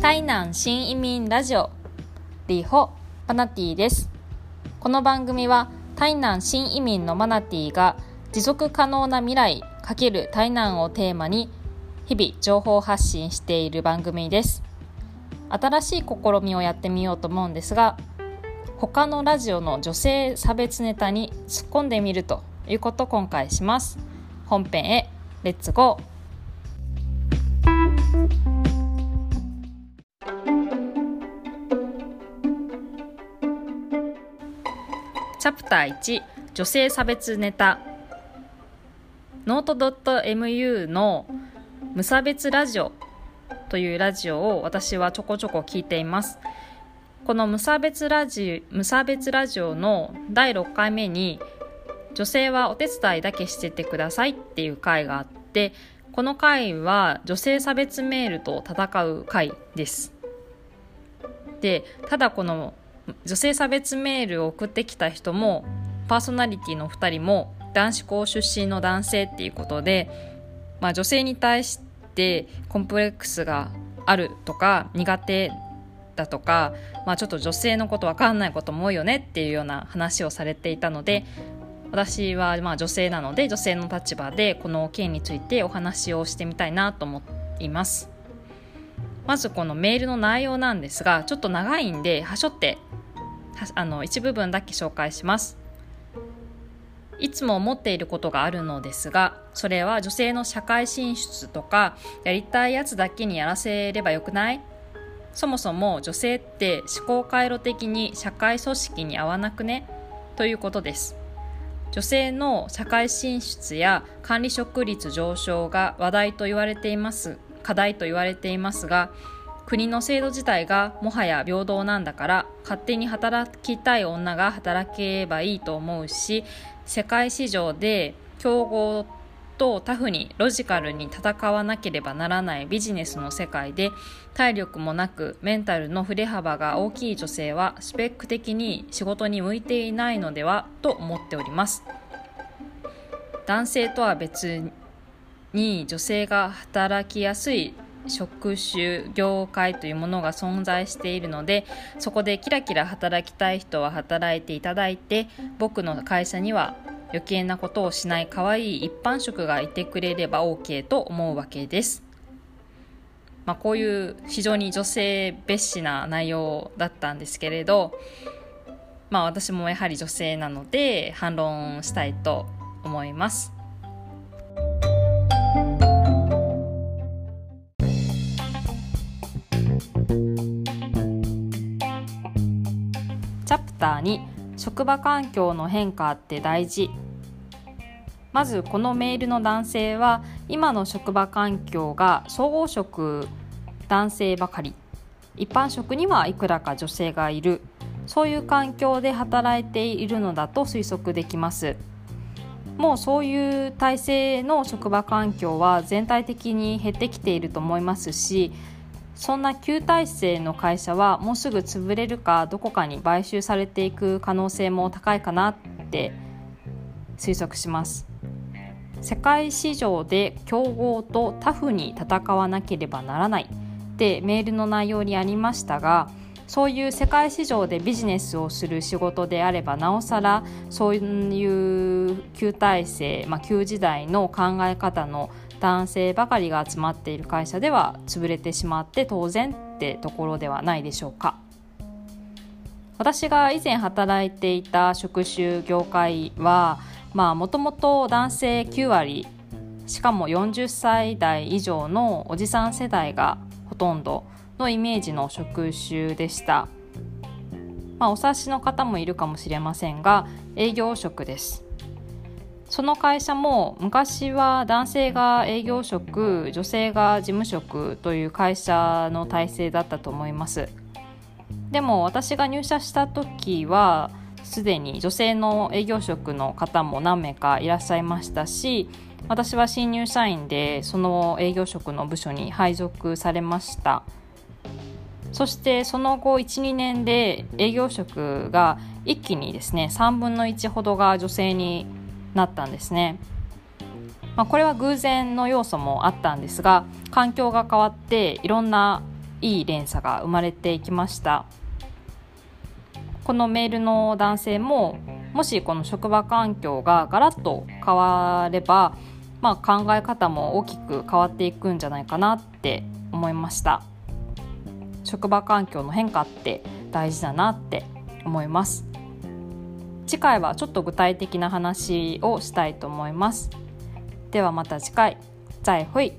台南新移民ラジオ。リホマナティです。この番組は台南新移民のマナティが持続可能な未来×台南をテーマに日々情報発信している番組です。新しい試みをやってみようと思うんですが他のラジオの女性差別ネタに突っ込んでみるということを今回します。本編へレッツゴー。チャプター1女性差別ネタ。ノート .mu の無差別ラジオというラジオを私はちょこちょこ聞いています。この無差別ラジ無差別ラジオの第6回目に女性はお手伝いだけしててくださいっていう回があってこの回は女性差別メールと戦う回です。でただこの女性差別メールを送ってきた人もパーソナリティの2人も男子校出身の男性っていうことで、まあ、女性に対してコンプレックスがあるとか苦手だとか、まあ、ちょっと女性のこと分かんないことも多いよねっていうような話をされていたので私はまあ女性なので女性の立場でこの件についてお話をしてみたいなと思います。まずこのメールの内容なんですがちょっと長いんではしょってあの一部分だけ紹介します。いつも思っていることがあるのですがそれは女性の社会進出とかやりたいやつだけにやらせればよくない？そもそも女性って思考回路的に社会組織に合わなくね？ということです。女性の社会進出や管理職率上昇が話題と言われています課題と言われていますが国の制度自体がもはや平等なんだから勝手に働きたい女が働けばいいと思うし世界市場で競合とタフにロジカルに戦わなければならないビジネスの世界で体力もなくメンタルの振れ幅が大きい女性はスペック的に仕事に向いていないのではと思っております。男性とは別に女性が働きやすい職種業界というものが存在しているのでそこでキラキラ働きたい人は働いていただいて僕の会社には余計なことをしない可愛い一般職がいてくれれば OK と思うわけです。まあ、こういう非常に女性蔑視な内容だったんですけれど、まあ、私もやはり女性なので反論したいと思います。チャプター2職場環境の変化って大事。まずこのメールの男性は今の職場環境が総合職男性ばかり。一般職にはいくらか女性がいる。そういう環境で働いているのだと推測できます。もうそういう体制の職場環境は全体的に減ってきていると思いますしそんな旧体制の会社はもうすぐ潰れるかどこかに買収されていく可能性も高いかなって推測します。世界市場で競合とタフに戦わなければならないってメールの内容にありましたがそういう世界市場でビジネスをする仕事であればなおさらそういう旧体制、まあ、旧時代の考え方の男性ばかりが集まっている会社では潰れてしまって当然ってところではないでしょうか。私が以前働いていた職種業界はもともと男性9割しかも40歳代以上のおじさん世代がほとんどのイメージの職種でした、まあ、お察しの方もいるかもしれませんが営業職です。その会社も昔は男性が営業職女性が事務職という会社の体制だったと思います。でも私が入社した時はすでに女性の営業職の方も何名かいらっしゃいましたし私は新入社員でその営業職の部署に配属されました。そしてその後12年で営業職が一気にですね3分の1ほどが女性になったんですね。まあ、これは偶然の要素もあったんですが環境が変わっていろんないい連鎖が生まれていきました。このメールの男性ももしこの職場環境がガラッと変われば、まあ、考え方も大きく変わっていくんじゃないかなって思いました。職場環境の変化って大事だなって思います。次回はちょっと具体的な話をしたいと思います。ではまた次回。再会。